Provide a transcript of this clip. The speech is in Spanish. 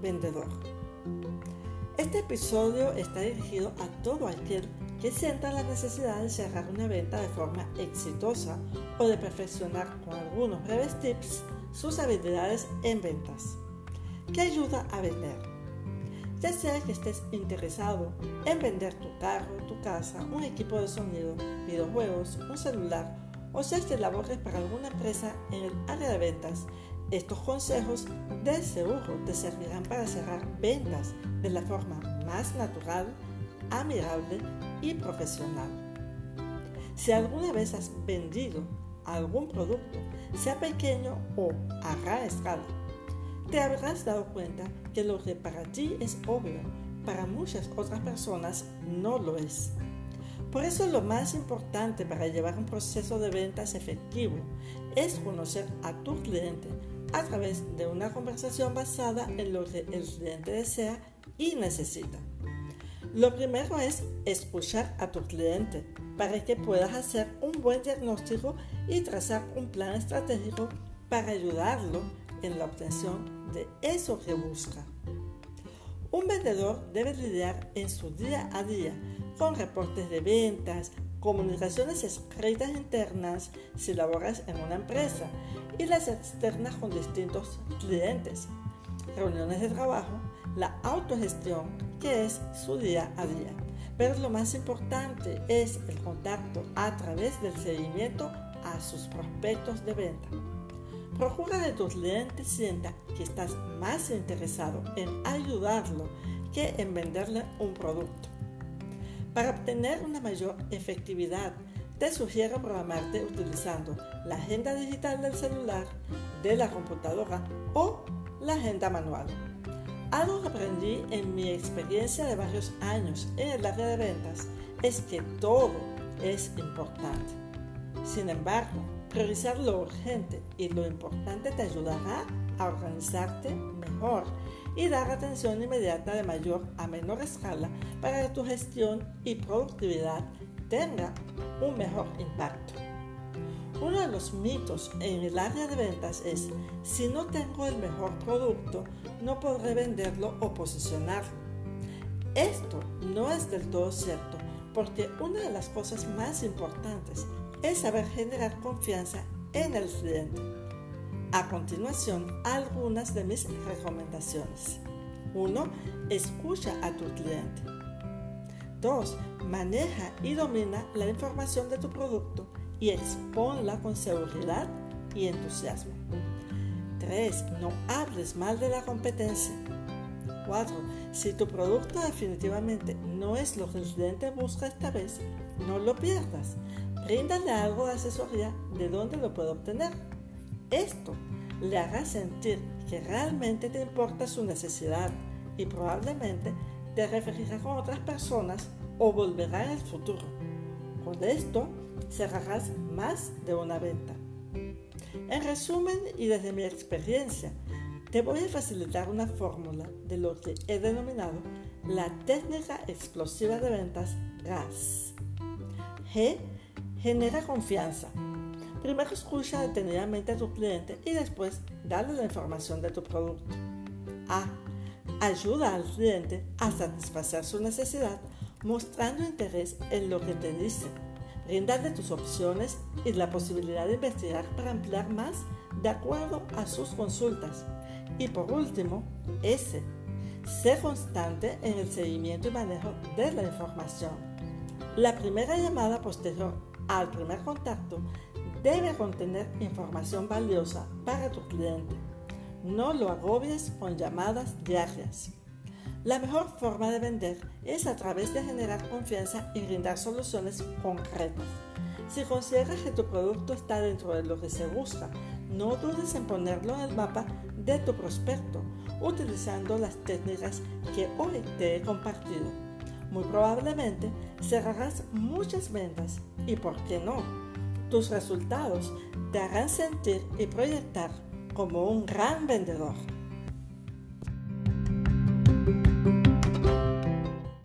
vendedor. Este episodio está dirigido a todo aquel que sienta la necesidad de cerrar una venta de forma exitosa o de perfeccionar con algunos breves tips sus habilidades en ventas. ¿Qué ayuda a vender? Ya sea que estés interesado en vender tu carro, tu casa, un equipo de sonido, videojuegos, un celular o seas que labores para alguna empresa en el área de ventas, estos consejos de seguro te servirán para cerrar ventas de la forma más natural, amigable y profesional. Si alguna vez has vendido algún producto, sea pequeño o a gran escala, te habrás dado cuenta que lo que para ti es obvio, para muchas otras personas no lo es. Por eso lo más importante para llevar un proceso de ventas efectivo es conocer a tu cliente a través de una conversación basada en lo que el cliente desea y necesita. Lo primero es escuchar a tu cliente para que puedas hacer un buen diagnóstico y trazar un plan estratégico para ayudarlo en la obtención de eso que busca. Un vendedor debe lidiar en su día a día con reportes de ventas, comunicaciones escritas internas si laboras en una empresa y las externas con distintos clientes, reuniones de trabajo, la autogestión que es su día a día. Pero lo más importante es el contacto a través del seguimiento a sus prospectos de venta. Procura que tu cliente sienta que estás más interesado en ayudarlo que en venderle un producto. Para obtener una mayor efectividad, te sugiero programarte utilizando la agenda digital del celular, de la computadora o la agenda manual. Algo que aprendí en mi experiencia de varios años en el área de ventas es que todo es importante. Sin embargo, priorizar lo urgente y lo importante te ayudará a organizarte mejor y dar atención inmediata de mayor a menor escala para que tu gestión y productividad tenga un mejor impacto. Uno de los mitos en el área de ventas es, si no tengo el mejor producto, no podré venderlo o posicionarlo. Esto no es del todo cierto, porque una de las cosas más importantes es saber generar confianza en el cliente. A continuación, algunas de mis recomendaciones. 1. Escucha a tu cliente. 2. Maneja y domina la información de tu producto y exponla con seguridad y entusiasmo. 3. No hables mal de la competencia. 4. Si tu producto definitivamente no es lo que el cliente busca esta vez, no lo pierdas. Bríndale algo de asesoría de dónde lo puede obtener. Esto le hará sentir que realmente te importa su necesidad y probablemente te referirá con otras personas o volverá en el futuro. Con esto cerrarás más de una venta. En resumen y desde mi experiencia, te voy a facilitar una fórmula de lo que he denominado la técnica explosiva de ventas GAS. G genera confianza. Primero escucha detenidamente a tu cliente y después dale la información de tu producto. A. Ayuda al cliente a satisfacer su necesidad mostrando interés en lo que te dice. Brindarle tus opciones y la posibilidad de investigar para ampliar más de acuerdo a sus consultas. Y por último, S. Sé constante en el seguimiento y manejo de la información. La primera llamada posterior al primer contacto debe contener información valiosa para tu cliente. No lo agobies con llamadas diarias. La mejor forma de vender es a través de generar confianza y brindar soluciones concretas. Si consideras que tu producto está dentro de lo que se busca, no dudes en ponerlo en el mapa de tu prospecto utilizando las técnicas que hoy te he compartido. Muy probablemente cerrarás muchas ventas y, ¿por qué no? Tus resultados te harán sentir y proyectar como un gran vendedor.